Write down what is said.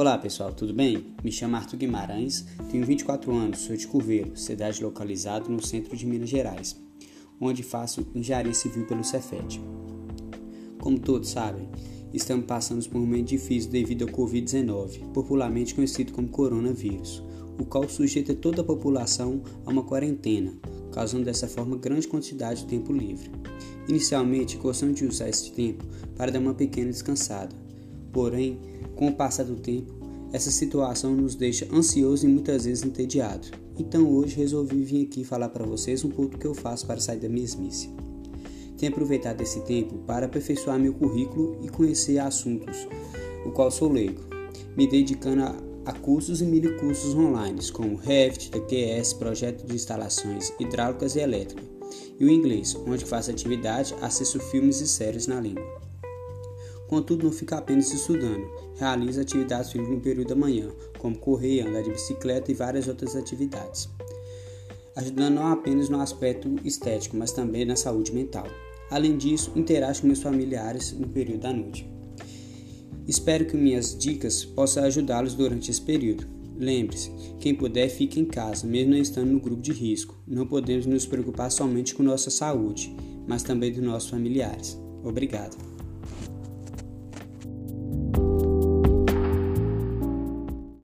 Olá pessoal, tudo bem? Me chamo Arthur Guimarães, tenho 24 anos, sou de Curveiro, cidade localizada no centro de Minas Gerais, onde faço engenharia civil pelo Cefet. Como todos sabem, estamos passando por um momento difícil devido ao Covid-19, popularmente conhecido como coronavírus, o qual sujeita toda a população a uma quarentena, causando dessa forma grande quantidade de tempo livre. Inicialmente, gostamos de usar esse tempo para dar uma pequena descansada. Porém, com o passar do tempo, essa situação nos deixa ansiosos e muitas vezes entediados. Então hoje resolvi vir aqui falar para vocês um pouco do que eu faço para sair da mesmice. Tenho aproveitado esse tempo para aperfeiçoar meu currículo e conhecer assuntos, o qual sou leigo, me dedicando a, a cursos e mini cursos online, como Revit, TQS, projeto de instalações hidráulicas e elétricas, e o inglês, onde faço atividade, assisto filmes e séries na língua. Contudo, não fica apenas estudando, realiza atividades físicas no período da manhã, como correr, andar de bicicleta e várias outras atividades, ajudando não apenas no aspecto estético, mas também na saúde mental. Além disso, interajo com meus familiares no período da noite. Espero que minhas dicas possam ajudá-los durante esse período. Lembre-se, quem puder fique em casa, mesmo não estando no grupo de risco. Não podemos nos preocupar somente com nossa saúde, mas também dos nossos familiares. Obrigado.